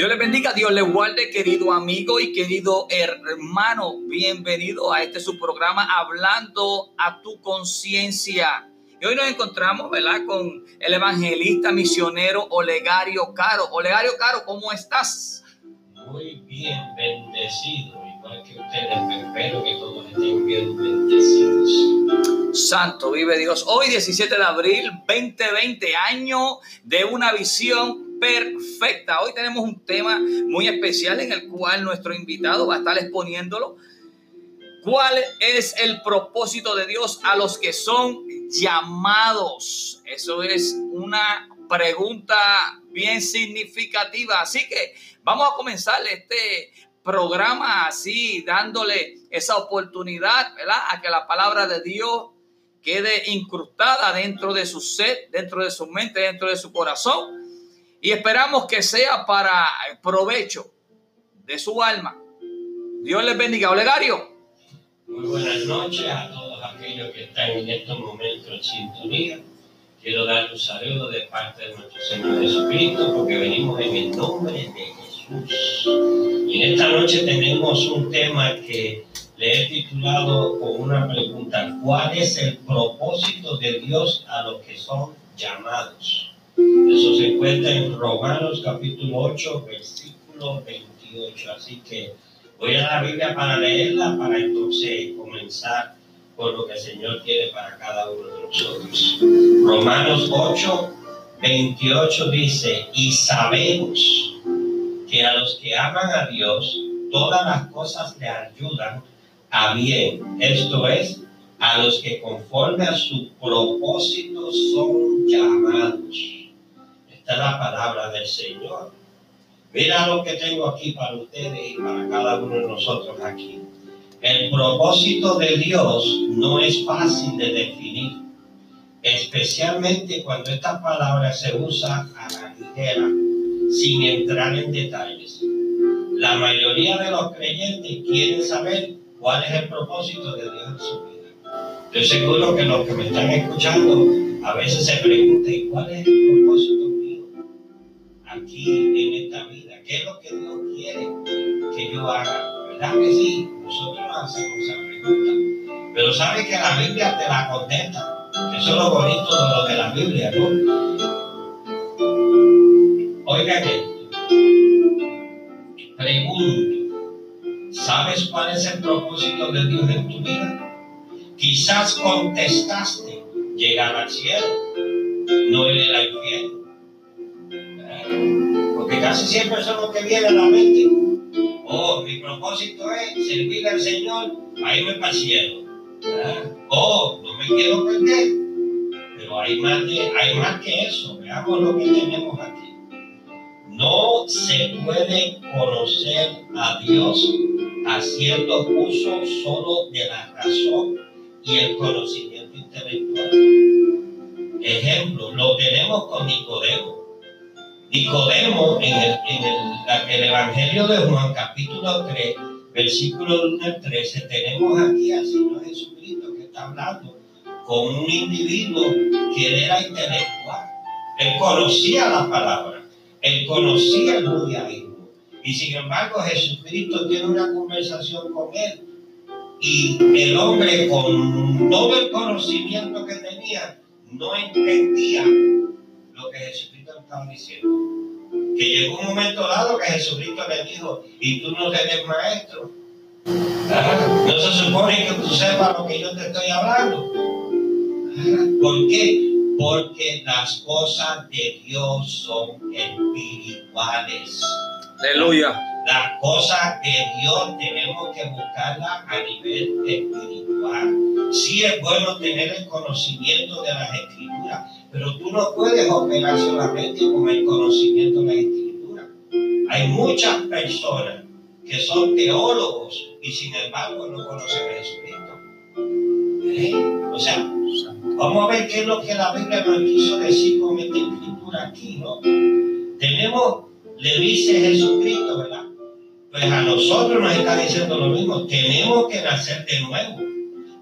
Dios le bendiga, Dios le guarde, querido amigo y querido hermano. Bienvenido a este su programa Hablando a tu conciencia. Y hoy nos encontramos, ¿verdad? Con el evangelista misionero Olegario Caro. Olegario Caro, ¿cómo estás? Muy bien, bendecido, igual que ustedes. Espero que todos estén bien bendecidos. Santo, vive Dios. Hoy, 17 de abril 2020, año de una visión perfecta. Hoy tenemos un tema muy especial en el cual nuestro invitado va a estar exponiéndolo. ¿Cuál es el propósito de Dios a los que son llamados? Eso es una pregunta bien significativa. Así que vamos a comenzar este programa así, dándole esa oportunidad, ¿verdad? A que la palabra de Dios quede incrustada dentro de su ser, dentro de su mente, dentro de su corazón y esperamos que sea para el provecho de su alma. Dios les bendiga. Olegario. Muy buenas noches a todos aquellos que están en estos momentos en sintonía. Quiero dar un saludo de parte de nuestro Señor Jesucristo porque venimos en el nombre de Jesús. Y en esta noche tenemos un tema que le he titulado con una pregunta. ¿Cuál es el propósito de Dios a los que son llamados? Eso se encuentra en Romanos capítulo 8, versículo 28. Así que voy a la Biblia para leerla, para entonces comenzar con lo que el Señor quiere para cada uno de nosotros. Romanos 8, 28 dice, y sabemos que a los que aman a Dios, todas las cosas le ayudan a bien. Esto es, a los que conforme a su propósito son llamados la palabra del Señor. Mira lo que tengo aquí para ustedes y para cada uno de nosotros aquí. El propósito de Dios no es fácil de definir, especialmente cuando esta palabra se usa a la ligera, sin entrar en detalles. La mayoría de los creyentes quieren saber cuál es el propósito de Dios en su vida. Estoy seguro que los que me están escuchando a veces se preguntan, ¿cuál es el propósito aquí en esta vida? ¿Qué es lo que Dios quiere que yo haga? ¿Verdad que sí? Nosotros nos hacemos esa pregunta. Pero sabe que la Biblia te la contesta. Eso es lo bonito de lo de la Biblia, ¿no? Oigan esto. Pregunto. ¿Sabes cuál es el propósito de Dios en tu vida? Quizás contestaste llegar al cielo, no ir al infierno porque casi siempre eso es lo que viene a la mente. Oh, mi propósito es servir al Señor a irme para cielo. Oh, no me quiero perder. Pero hay más, hay más que eso. Veamos lo que tenemos aquí. No se puede conocer a Dios haciendo uso solo de la razón y el conocimiento intelectual. Ejemplo, lo tenemos con Nicodemo. El, en el, Evangelio de Juan, capítulo 3, versículo 1 al 13, tenemos aquí al Señor Jesucristo que está hablando con un individuo que era intelectual. Él conocía la palabra, él conocía el judaísmo. Y sin embargo, Jesucristo tiene una conversación con él. Y el hombre, con todo el conocimiento que tenía, no entendía lo que Jesucristo estaba diciendo. Que llegó un momento dado que Jesucristo le dijo, y tú no eres maestro. No se supone que tú sepas lo que yo te estoy hablando. ¿Por qué? Porque las cosas de Dios son espirituales. Aleluya. Las cosas de Dios tenemos que buscarlas a nivel espiritual. Sí es bueno tener el conocimiento de las escrituras, pero tú no puedes operar solamente con el conocimiento de la escritura. Hay muchas personas que son teólogos y sin embargo no conocen a Jesucristo. ¿Eh? O sea, vamos a ver qué es lo que la Biblia nos quiso decir con esta escritura aquí, ¿no? Tenemos, le dice Jesucristo, ¿verdad? Pues a nosotros nos está diciendo lo mismo, tenemos que nacer de nuevo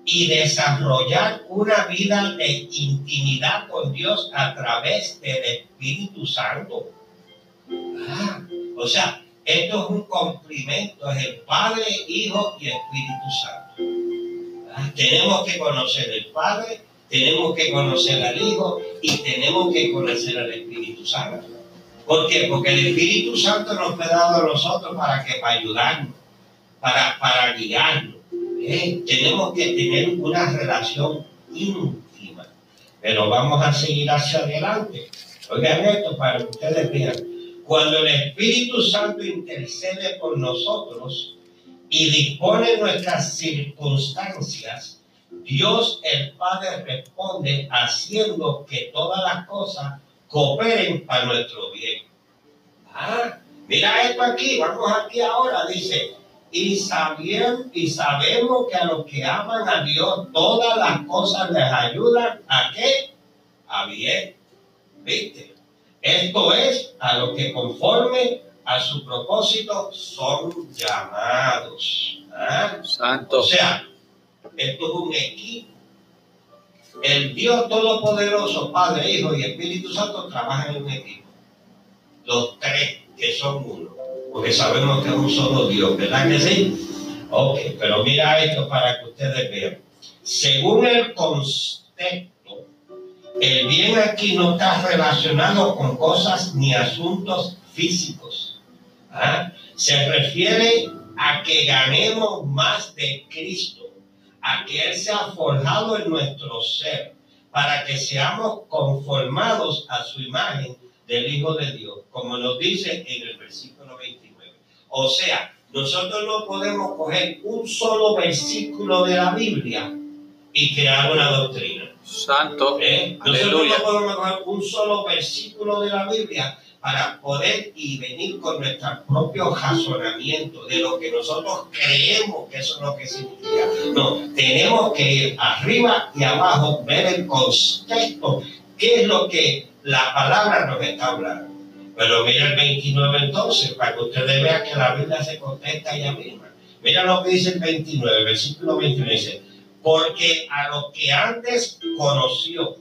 y desarrollar una vida de intimidad con Dios a través del Espíritu Santo. Ah, O sea, esto es un complemento, es el Padre, Hijo y Espíritu Santo. Ah, tenemos que conocer el Padre, tenemos que conocer al Hijo y tenemos que conocer al Espíritu Santo. ¿Por qué? Porque el Espíritu Santo nos fue dado a nosotros para que para ayudarnos, para, para guiarnos. ¿eh? Tenemos que tener una relación íntima. Pero vamos a seguir hacia adelante. Oigan esto para que ustedes vean. Cuando el Espíritu Santo intercede por nosotros y dispone nuestras circunstancias, Dios el Padre responde haciendo que todas las cosas cooperen para nuestro bien. Ah, mira esto aquí, vamos aquí ahora, dice, y, sabien, y sabemos que a los que aman a Dios todas las cosas les ayudan a qué? A bien. ¿Viste? Esto es a los que conforme a su propósito son llamados. ¿Ah? Santo. O sea, esto es un equipo. El Dios Todopoderoso, Padre, Hijo y Espíritu Santo trabajan en un equipo. Los tres que son uno. Porque sabemos que es un solo Dios, ¿verdad que sí? Ok, pero mira esto para que ustedes vean. Según el contexto, el bien aquí no está relacionado con cosas ni asuntos físicos. ¿ah? Se refiere a que ganemos más de Cristo a que Él sea forjado en nuestro ser, para que seamos conformados a su imagen del Hijo de Dios, como nos dice en el versículo 29. O sea, nosotros no podemos coger un solo versículo de la Biblia y crear una doctrina. Santo. ¿Eh? Nosotros no podemos coger un solo versículo de la Biblia para poder y venir con nuestro propio razonamiento de lo que nosotros creemos que eso es lo que significa. No, tenemos que ir arriba y abajo, ver el contexto, qué es lo que la palabra nos está hablando. Pero mira el 29 entonces, para que ustedes vean que la Biblia se contesta ella misma. Mira lo que dice el 29, versículo 29, dice, porque a lo que antes conoció,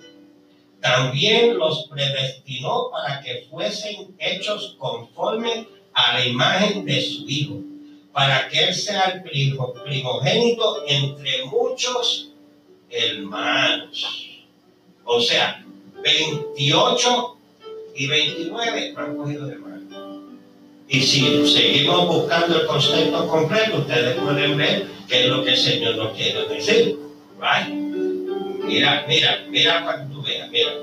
también los predestinó para que fuesen hechos conforme a la imagen de su Hijo, para que Él sea el primogénito entre muchos hermanos. O sea, 28 y 29 han cogido de mano. Y si seguimos buscando el concepto completo, ustedes pueden ver qué es lo que el Señor nos quiere decir. Mira, mira, mira mira.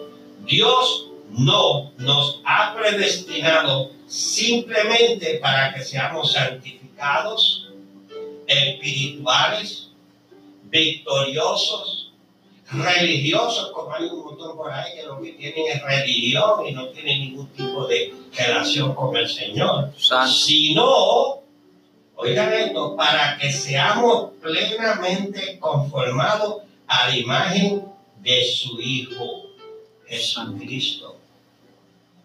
Dios no nos ha predestinado simplemente para que seamos santificados, espirituales, victoriosos, religiosos, como hay un montón por ahí que lo que tienen es religión y no tienen ningún tipo de relación con el Señor, sino Oigan esto, para que seamos plenamente conformados a la imagen de su Hijo, Jesucristo.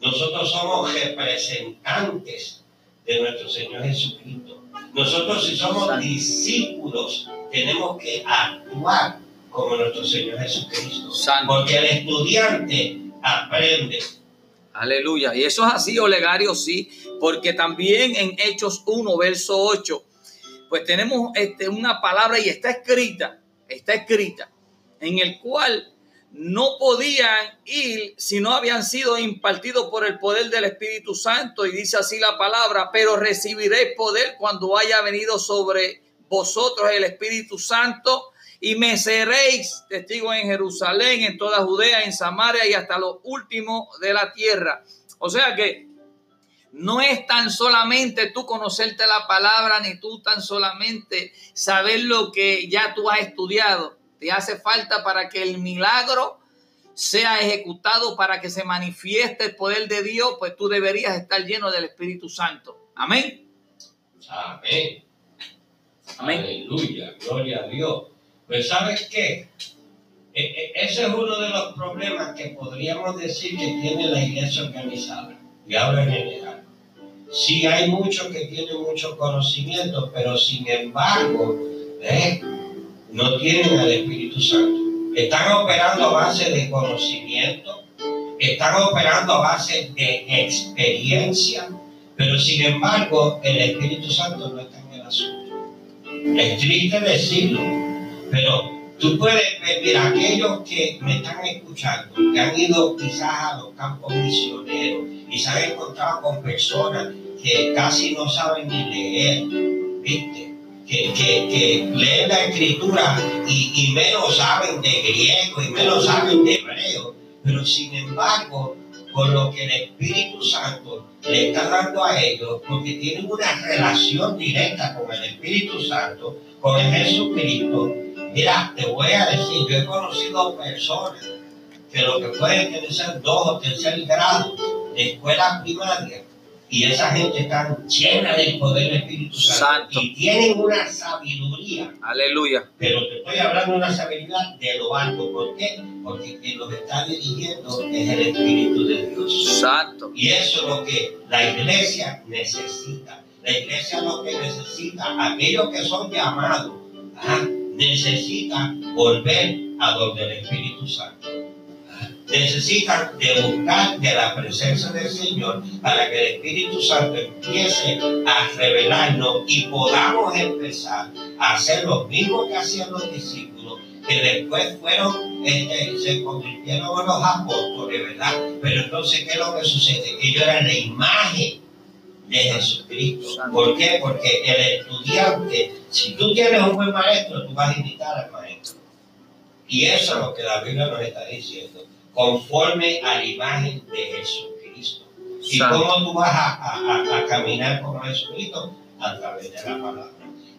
Nosotros somos representantes de nuestro Señor Jesucristo. Nosotros si somos discípulos tenemos que actuar como nuestro Señor Jesucristo. Porque el estudiante aprende Aleluya. Y eso es así, Olegario, sí, porque también en Hechos 1, verso 8, pues tenemos este, una palabra y está escrita, está escrita, en el cual no podían ir si no habían sido impartidos por el poder del Espíritu Santo. Y dice así la palabra, pero recibiréis poder cuando haya venido sobre vosotros el Espíritu Santo y me seréis testigo en Jerusalén, en toda Judea, en Samaria y hasta lo último de la tierra. O sea que no es tan solamente tú conocerte la palabra, ni tú tan solamente saber lo que ya tú has estudiado. Te hace falta para que el milagro sea ejecutado, para que se manifieste el poder de Dios, pues tú deberías estar lleno del Espíritu Santo. Amén. Amén. Amén. Aleluya. Gloria a Dios. Pues sabes qué? E, e, ese es uno de los problemas que podríamos decir que tiene la iglesia organizada. Y ahora en general. Sí hay muchos que tienen mucho conocimiento, pero sin embargo, ¿eh? No tienen al Espíritu Santo. Están operando a base de conocimiento, están operando a base de experiencia, Pero sin embargo, el Espíritu Santo no está en el asunto. Es triste decirlo, pero tú puedes ver, mira, aquellos que me están escuchando, que han ido quizás a los campos misioneros y se han encontrado con personas que casi no saben ni leer, ¿viste? Que, leen la escritura y, y menos saben de griego y menos saben de hebreo, pero sin embargo con lo que el Espíritu Santo le está dando a ellos, porque tienen una relación directa con el Espíritu Santo, con el Jesucristo. Mira, te voy a decir, yo he conocido personas que lo que pueden tener dos o tercer grado de escuela primaria y esa gente está llena del poder del Espíritu Santo, y tienen una sabiduría. Aleluya. Pero te estoy hablando de una sabiduría de lo alto. ¿Por qué? Porque quien los está dirigiendo es el Espíritu de Dios. Santo. Y eso es lo que la iglesia necesita. La iglesia lo que necesita, aquellos que son llamados, ¿ah? necesitan volver a donde el Espíritu Santo necesitan de buscar de la presencia del Señor para que el Espíritu Santo empiece a revelarnos y podamos empezar a hacer lo mismo que hacían los discípulos, que después fueron, este, se convirtieron en los apóstoles, ¿verdad? Pero entonces, ¿qué es lo que sucede? Ellos eran la imagen de Jesucristo. ¿Por qué? Porque el estudiante, si tú tienes un buen maestro, tú vas a imitar al maestro. Y eso es lo que la Biblia nos está diciendo conforme a la imagen de Jesucristo. ¿Y cómo tú vas a, caminar como Jesucristo? A través de la palabra,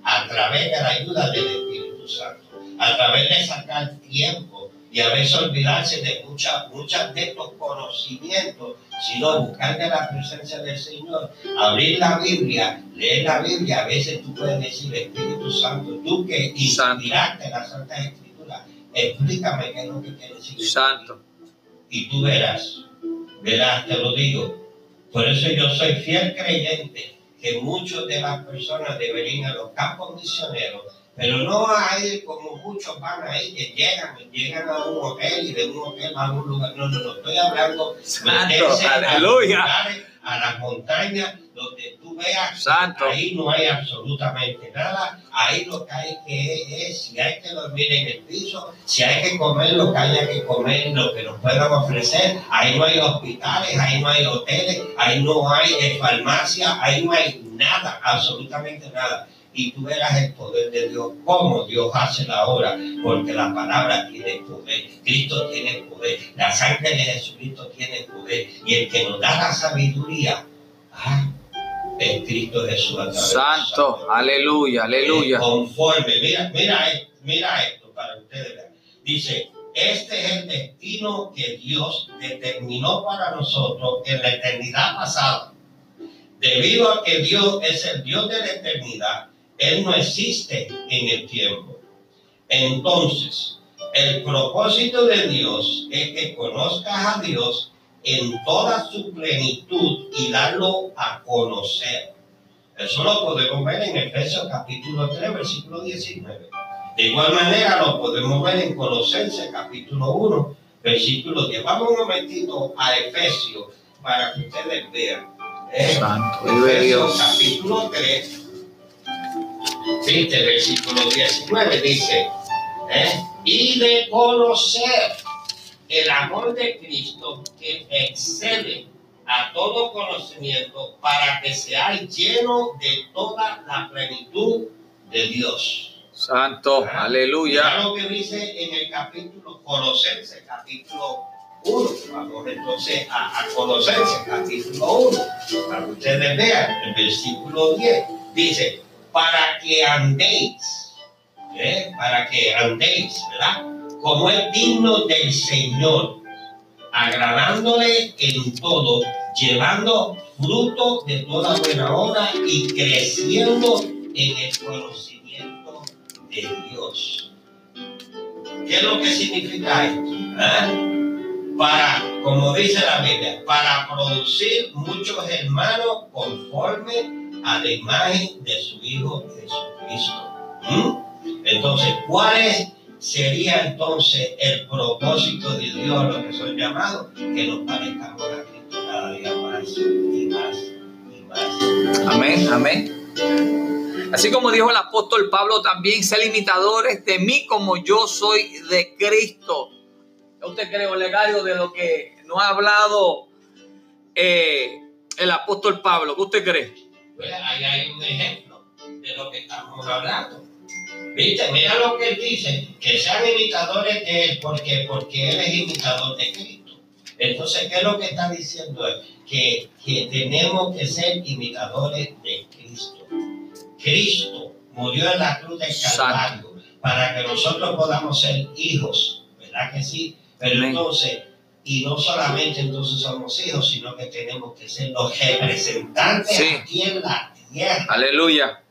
a través de la ayuda del Espíritu Santo, a través de sacar tiempo y a veces olvidarse de muchas muchas de estos conocimientos, sino buscar de la presencia del Señor, abrir la Biblia, leer la Biblia. A veces tú puedes decir, Espíritu Santo, tú que inspiraste la Santa Escritura, explícame qué es lo que quiere decir. Santo y tú verás, verás, te lo digo. Por eso yo soy fiel creyente que muchas de las personas deberían a los campos misioneros, pero no hay como muchos van ahí que llegan, llegan a un hotel y de un hotel a un lugar. No, no, no, estoy hablando de aleluya. a las montañas donde tú veas, Santo. ahí no hay absolutamente nada, ahí lo que hay que es, si hay que dormir en el piso, si hay que comer lo que haya que comer, lo que nos puedan ofrecer, ahí no hay hospitales, ahí no hay hoteles, ahí no hay eh, farmacia, ahí no hay nada, absolutamente nada. Y tú verás el poder de Dios, cómo Dios hace la obra, porque la palabra tiene poder, Cristo tiene poder, la sangre de Jesucristo tiene poder, y el que nos da la sabiduría, ah, en Cristo Jesús. Santo, aleluya, aleluya. conforme, mira, mira, mira esto para ustedes. Dice, este es el destino que Dios determinó para nosotros en la eternidad pasada. Debido a que Dios es el Dios de la eternidad, Él no existe en el tiempo. Entonces, el propósito de Dios es que conozcas a Dios en toda su plenitud y darlo a conocer. Eso lo podemos ver en Efesios capítulo 3, versículo 19. De igual manera lo podemos ver en Colosenses capítulo 1, versículo 10. Vamos un momentito a Efesios para que ustedes vean. Eh, Efesios capítulo 3, versículo 19 dice, eh, y de conocer el amor de Cristo que excede a todo conocimiento para que seáis lleno de toda la plenitud de Dios. Santo, ah, aleluya. Mira lo que dice en el capítulo Colosenses, capítulo 1. Vamos entonces a, a Colosenses, capítulo 1, para que ustedes vean el versículo 10. Dice, para que andéis, ¿eh? para que andéis, ¿verdad? Como es digno del Señor, agradándole en todo, llevando fruto de toda buena obra y creciendo en el conocimiento de Dios. ¿Qué es lo que significa esto? ¿Eh? Para, como dice la Biblia, para producir muchos hermanos conforme a la imagen de su Hijo Jesucristo. Entonces, ¿cuál es sería entonces el propósito de Dios, lo que son llamados, que nos parezcamos a Cristo cada día más y más y más Amén, amén. Así como dijo el apóstol Pablo, también ser imitadores de mí como yo soy de Cristo. ¿Usted cree, Olegario, de lo que nos ha hablado eh, el apóstol Pablo? ¿Qué usted cree? Pues ahí hay un ejemplo de lo que estamos hablando. Viste, mira lo que él dice, que sean imitadores de él, porque, porque él es imitador de Cristo. Entonces, ¿qué es lo que está diciendo él? Que, que tenemos que ser imitadores de Cristo. Cristo murió en la cruz del Calvario para que nosotros podamos ser hijos, ¿verdad que sí? Pero entonces, y no solamente entonces somos hijos, sino que tenemos que ser los representantes aquí en la tierra. Aleluya.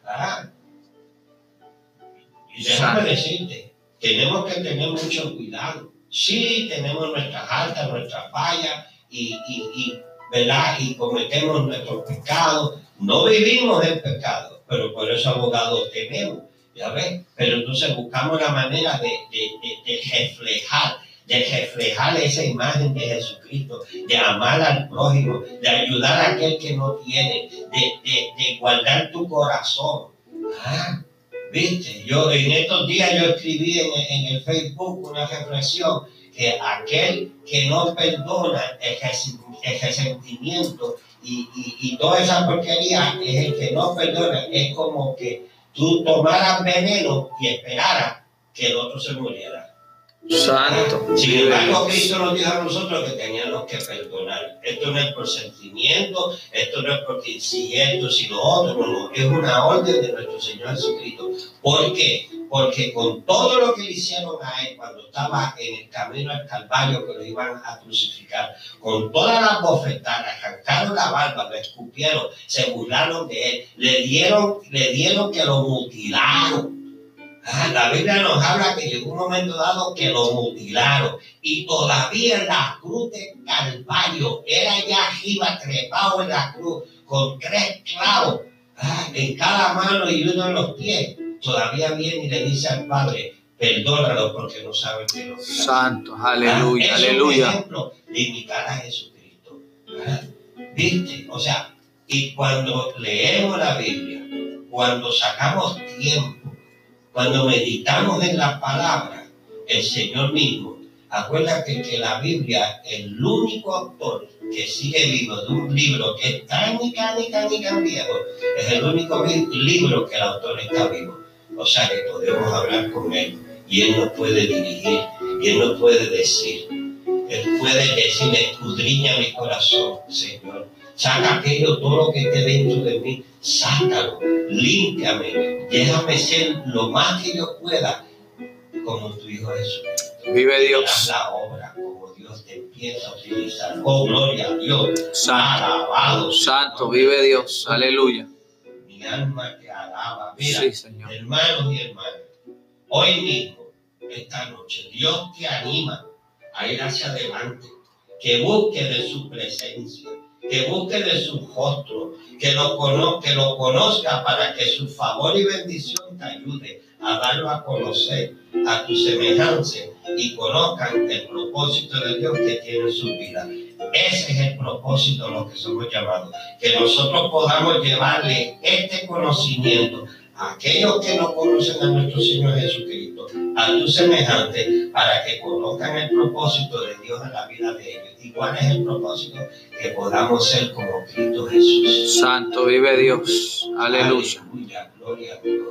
Y déjame decirte, tenemos que tener mucho cuidado. Sí, tenemos nuestras altas, nuestras fallas y, y, ¿verdad? y cometemos nuestros pecados. No vivimos en pecado, pero por eso abogados tenemos. ¿Ya ves? Pero entonces buscamos la manera de, de, de, reflejar de reflejar esa imagen de Jesucristo, de amar al prójimo, de ayudar a aquel que no tiene, de, de guardar tu corazón. Ah, Viste, yo en estos días yo escribí en, el Facebook una reflexión que aquel que no perdona el, resentimiento y, y, toda esa porquería es el que no perdona, es como que tú tomaras veneno y esperaras que el otro se muriera. Santo. Sin embargo, Cristo nos dijo a nosotros que teníamos que perdonar. Esto no es por sentimiento, esto no es porque si esto, si lo otro, no, no. Es una orden de nuestro Señor Jesucristo. ¿Por qué? Porque con todo lo que le hicieron a él cuando estaba en el camino al Calvario que lo iban a crucificar, con todas las bofetadas, arrancaron la barba, lo escupieron, se burlaron de él, le dieron, le dieron que lo mutilaron la Biblia nos habla que llegó un momento dado que lo mutilaron y todavía en la cruz de Calvario, era ya arriba trepado en la cruz con tres clavos ah, en cada mano y uno en los pies. Todavía viene y le dice al Padre, perdónalo porque no saben que lo Santo, aleluya, ah, aleluya. Un ejemplo de imitar a Jesucristo. ¿Viste? O sea, y cuando leemos la Biblia, cuando sacamos tiempo, cuando meditamos en la palabra, el Señor mismo, acuérdate que la Biblia, el único autor que sigue vivo de un libro que es tan y tan y tan y tan viejo, es el único libro que el autor está vivo. O sea que podemos hablar con él y él nos puede dirigir y él nos puede decir. Él puede decir, escudriña mi corazón, Señor. Saca aquello, todo lo que esté dentro de mí sácalo, límpiame, déjame ser lo más que yo pueda como tu Hijo Jesús. Vive Dios. la obra como Dios te empieza a utilizar. Oh, gloria a Dios. Santo. Alabado. Santo, vive Dios. Aleluya. Mi alma te alaba. Mira, hermanos y hermanas, hoy mismo, esta noche, Dios te anima a ir hacia adelante, que busque de su presencia que busque de su rostro, que lo, que lo conozca para que su favor y bendición te ayude a darlo a conocer a tu semejanza y conozcan el propósito de Dios que tiene en su vida. Ese es el propósito de lo que somos llamados, que nosotros podamos llevarle este conocimiento a aquellos que no conocen a nuestro Señor Jesucristo, a tu semejante, para que conozcan el propósito de Dios en la vida de ellos. ¿Y cuál es el propósito? Que podamos ser como Cristo Jesús. Santo vive Dios. Aleluya. Aleluya, gloria a Dios.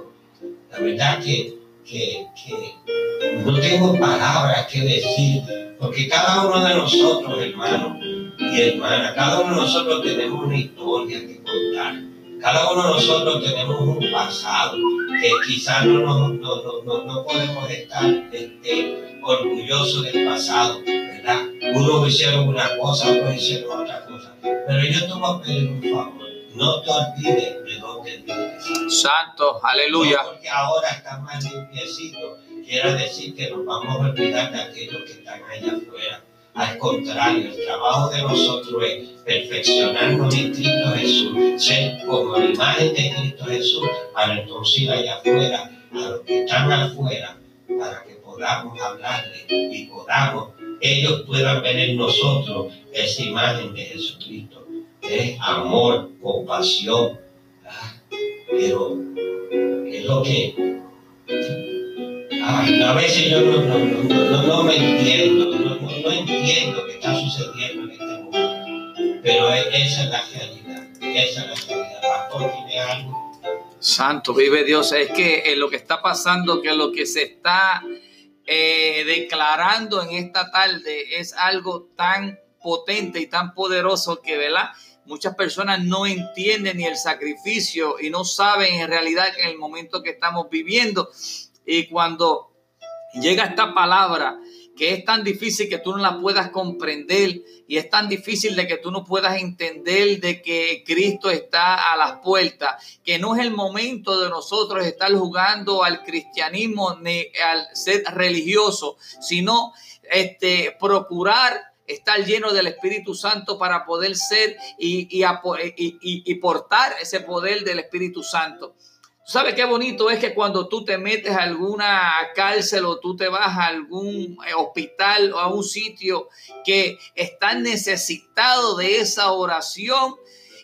La verdad que, que, que no tengo palabras que decir, porque cada uno de nosotros, hermanos y hermanas, cada uno de nosotros tenemos una historia que contar. Cada uno de nosotros tenemos un pasado que quizás no, no, no, no podemos estar este, orgullosos del pasado, ¿verdad? Unos hicieron una cosa, otros hicieron otra cosa. Pero yo te voy a pedir un favor. No te olvides de dónde vienes. Santo, aleluya. porque ahora está más limpiecito. Quiere decir que nos vamos a olvidar de aquellos que están allá afuera. Al contrario, el trabajo de nosotros es perfeccionarnos en Cristo Jesús, ser como la imagen de Cristo Jesús, para entonces ir allá afuera, a los que están afuera, para que podamos hablarle y podamos, ellos puedan ver en nosotros esa imagen de Jesucristo, es amor, compasión, Pero es lo que a veces yo no, no, no, no me entiendo, no, entiendo qué está sucediendo en este mundo. Pero esa es la realidad, esa es la realidad. Pastor, ¿tiene algo? Santo, vive Dios. Es que eh, lo que está pasando, que lo que se está eh, declarando en esta tarde es algo tan potente y tan poderoso que, ¿verdad? Muchas personas no entienden ni el sacrificio y no saben en realidad en el momento que estamos viviendo. Y cuando llega esta palabra, que es tan difícil que tú no la puedas comprender y es tan difícil de que tú no puedas entender de que Cristo está a las puertas, que no es el momento de nosotros estar jugando al cristianismo ni al ser religioso, sino este, procurar estar lleno del Espíritu Santo para poder ser y, y, y portar ese poder del Espíritu Santo. ¿Sabes qué bonito es que cuando tú te metes a alguna cárcel o tú te vas a algún eh, hospital o a un sitio que está necesitado de esa oración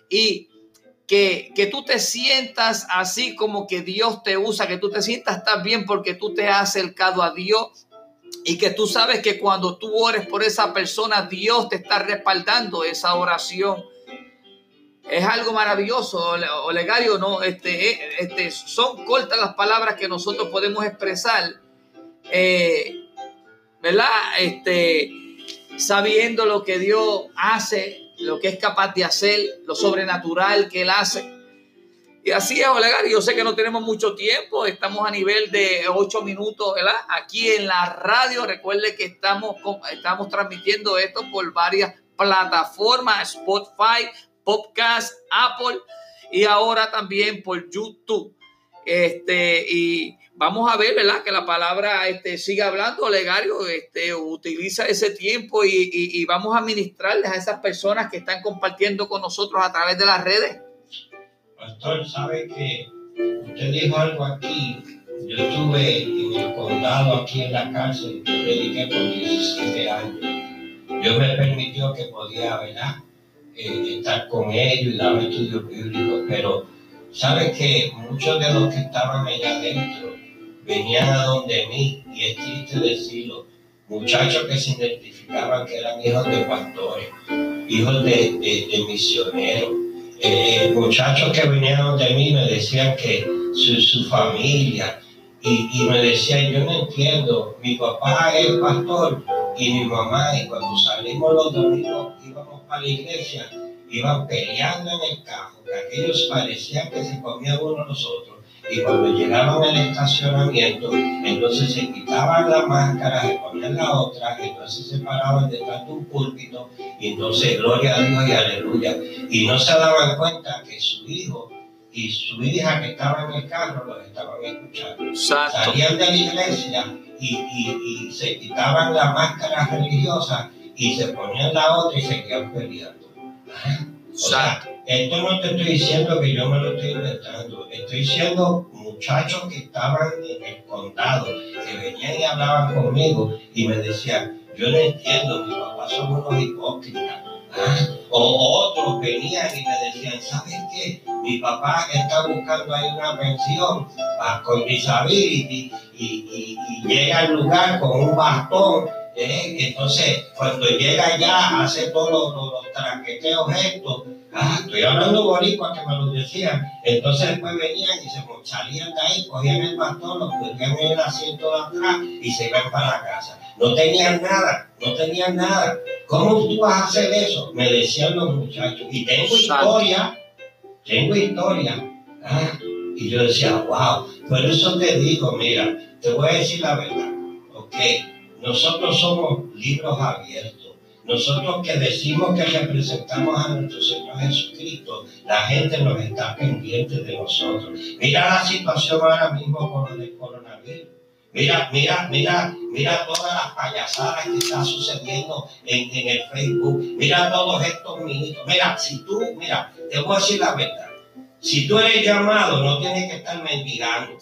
y que, que, tú te sientas así como que Dios te usa, que tú te sientas tan bien porque tú te has acercado a Dios y que tú sabes que cuando tú ores por esa persona, Dios te está respaldando esa oración es algo maravilloso, Olegario, ¿no? Este, eh, este, son cortas las palabras que nosotros podemos expresar, eh, ¿verdad? Este, sabiendo lo que Dios hace, lo que es capaz de hacer, lo sobrenatural que Él hace. Y así es, Olegario, yo sé que no tenemos mucho tiempo, estamos a nivel de ocho minutos, ¿verdad? Aquí en la radio, recuerde que estamos, estamos transmitiendo esto por varias plataformas, Spotify, podcast, Apple y ahora también por YouTube. Este, y vamos a ver, ¿verdad? Que la palabra este, siga hablando, Legario, este, utiliza ese tiempo y, y, vamos a ministrarles a esas personas que están compartiendo con nosotros a través de las redes. Pastor, sabe que usted dijo algo aquí. Yo estuve en el condado aquí en la cárcel, yo dediqué por 17 años. Dios me permitió que podía, ¿verdad? Eh, estar con ellos y dar estudios bíblicos, pero sabes que muchos de los que estaban allá adentro venían a donde mí, y es triste decirlo, muchachos que se identificaban que eran hijos de pastores, hijos de, de, misioneros, eh, muchachos que venían a donde mí me decían que su, su familia, y, y, me decían, yo no entiendo, mi papá es pastor y mi mamá, y cuando salimos los domingos para la iglesia, iban peleando en el carro, que aquellos parecían que se comían uno los otros. Y cuando llegaban al estacionamiento, entonces se quitaban la máscara, se ponían la otra, entonces se paraban detrás de un púlpito, y entonces gloria a Dios y aleluya. Y no se daban cuenta que su hijo y su hija que estaba en el carro los estaban escuchando. Salían de la iglesia y, y, y, se quitaban la máscara religiosa y se ponían la otra y seguían peleando. O sea, esto no te estoy diciendo que yo me lo estoy inventando, estoy diciendo muchachos que estaban en el condado, que venían y hablaban conmigo y me decían, yo no entiendo, mis papás son unos hipócritas. O otros venían y me decían, ¿sabes qué? Mi papá está buscando ahí una pensión con disability y, y, y llega al lugar con un bastón. ¿Eh? Entonces, cuando llega allá, hace todos los, los, tranqueteos estos. Ah, estoy hablando boricua que me lo decían. Entonces después venían y se salían de ahí, cogían el bastón, lo ponían en el asiento de atrás y se iban para la casa. No tenían nada, no tenían nada. ¿Cómo tú vas a hacer eso? Me decían los muchachos. Y tengo historia, tengo historia. ¿ah? Y yo decía, wow, por eso te digo, mira, te voy a decir la verdad. Ok, nosotros somos libros abiertos. Nosotros que decimos que representamos a nuestro Señor Jesucristo, la gente nos está pendiente de nosotros. Mira la situación ahora mismo con lo del coronavirus. Mira, mira, mira, mira todas las payasadas que están sucediendo en, en el Facebook. Mira todos estos minutos. Mira, si tú, mira, te voy a decir la verdad. Si tú eres llamado, no tienes que estar mendigando.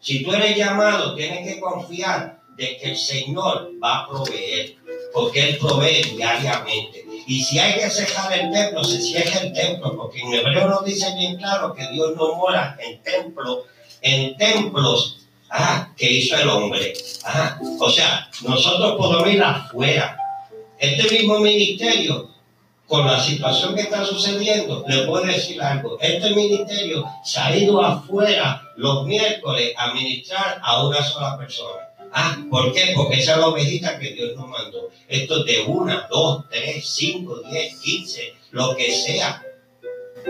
Si tú eres llamado, tienes que confiar de que el Señor va a proveer, porque Él provee diariamente. Y si hay que cejar el templo, se cierra el templo, porque en hebreo nos dice bien claro que Dios no mora en templos, en templos ah, que hizo el hombre. Ah, o sea, nosotros podemos ir afuera. Este mismo ministerio, con la situación que está sucediendo, le puedo decir algo. Este ministerio se ha ido afuera los miércoles a ministrar a una sola persona. Ah, ¿por qué? Porque esa es la ovejita que Dios nos mandó. Esto es de una, dos, tres, cinco, diez, quince, lo que sea.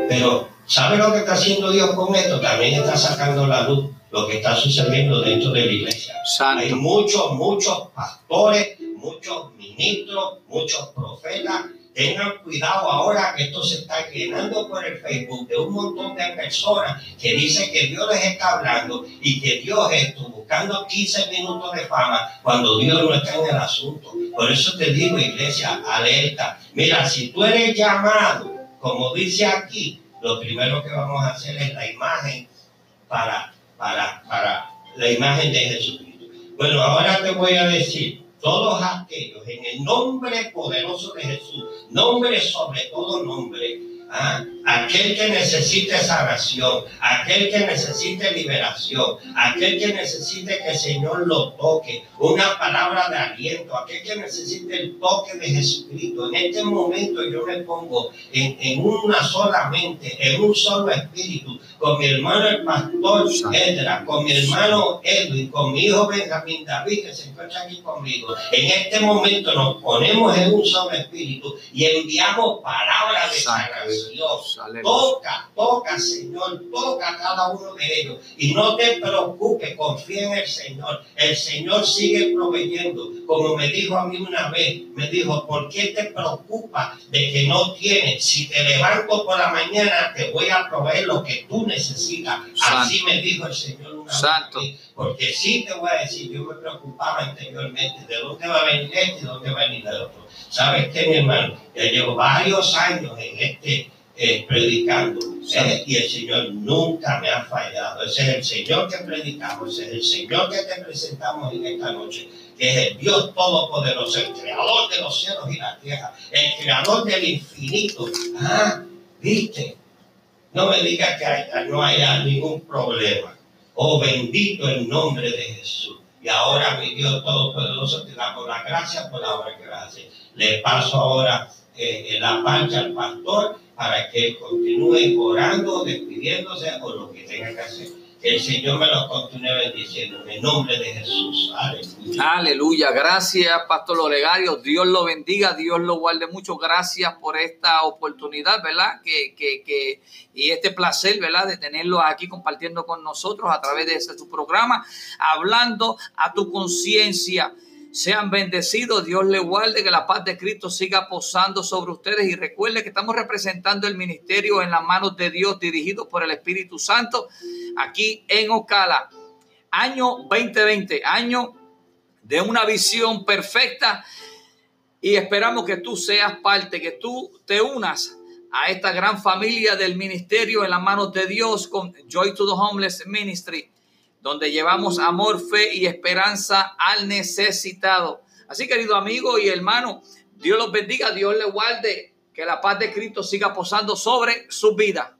Pero, ¿sabe lo que está haciendo Dios con esto? También está sacando la luz lo que está sucediendo dentro de la iglesia. Hay muchos, muchos pastores, muchos ministros, muchos profetas Tengan cuidado ahora que esto se está llenando por el Facebook de un montón de personas que dicen que Dios les está hablando y que Dios está buscando 15 minutos de fama cuando Dios no está en el asunto. Por eso te digo, iglesia, alerta. Mira, si tú eres llamado, como dice aquí, lo primero que vamos a hacer es la imagen para, para, para la imagen de Jesucristo. Bueno, ahora te voy a decir todos aquellos en el nombre poderoso de Jesús, nombre sobre todo nombre, ¿ah? aquel que necesite sanación, aquel que necesite liberación, aquel que necesite que el Señor lo toque, una palabra de aliento, aquel que necesite el toque de Jesucristo. En este momento yo me pongo en, en una sola mente, en un solo espíritu, con mi hermano el pastor Edra, con mi hermano Edwin, con mi hijo Benjamín David, que se encuentra aquí conmigo. En este momento nos ponemos en un solo espíritu y enviamos palabras de sanación. Toca, toca, Señor, toca a cada uno de ellos. Y no te preocupes, confía en el Señor. El Señor sigue proveyendo. Como me dijo a mí una vez, me dijo, ¿por qué te preocupa de que no tienes? Si te levanto por la mañana, te voy a proveer lo que tú necesita. Así me dijo el Señor una Santo. porque sí te voy a decir, yo me preocupaba anteriormente de dónde va a venir este y dónde va a venir el otro. ¿Sabes qué, mi hermano? Ya llevo varios años en este eh, predicando eh, y el Señor nunca me ha fallado. Ese es el Señor que predicamos, ese es el Señor que te presentamos en esta noche que es el Dios Todopoderoso, el creador de los cielos y la tierra, el creador del infinito. Ah, viste, no me digas que no haya ningún problema. Oh, bendito el nombre de Jesús. Y ahora, mi Dios Todopoderoso, te damos la gracia por la obra hace. Le paso ahora eh, la pancha al pastor para que continúe orando, despidiéndose o lo que tenga que hacer. Que el Señor me los continúe bendiciendo en el nombre de Jesús. Aleluya. Aleluya. Gracias, Pastor Olegario. Dios lo bendiga, Dios lo guarde mucho. Gracias por esta oportunidad, ¿verdad? Que, que, que, y este placer, ¿verdad? De tenerlo aquí compartiendo con nosotros a través de este su programa, hablando a tu conciencia. Sean bendecidos, Dios le guarde, que la paz de Cristo siga posando sobre ustedes. Y recuerde que estamos representando el ministerio en las manos de Dios, dirigido por el Espíritu Santo, aquí en Ocala. Año 2020, año de una visión perfecta. Y esperamos que tú seas parte, que tú te unas a esta gran familia del ministerio en las manos de Dios con Joy to the Homeless Ministry donde llevamos amor, fe y esperanza al necesitado. Así, querido amigo y hermano, Dios los bendiga, Dios les guarde, que la paz de Cristo siga posando sobre su vida.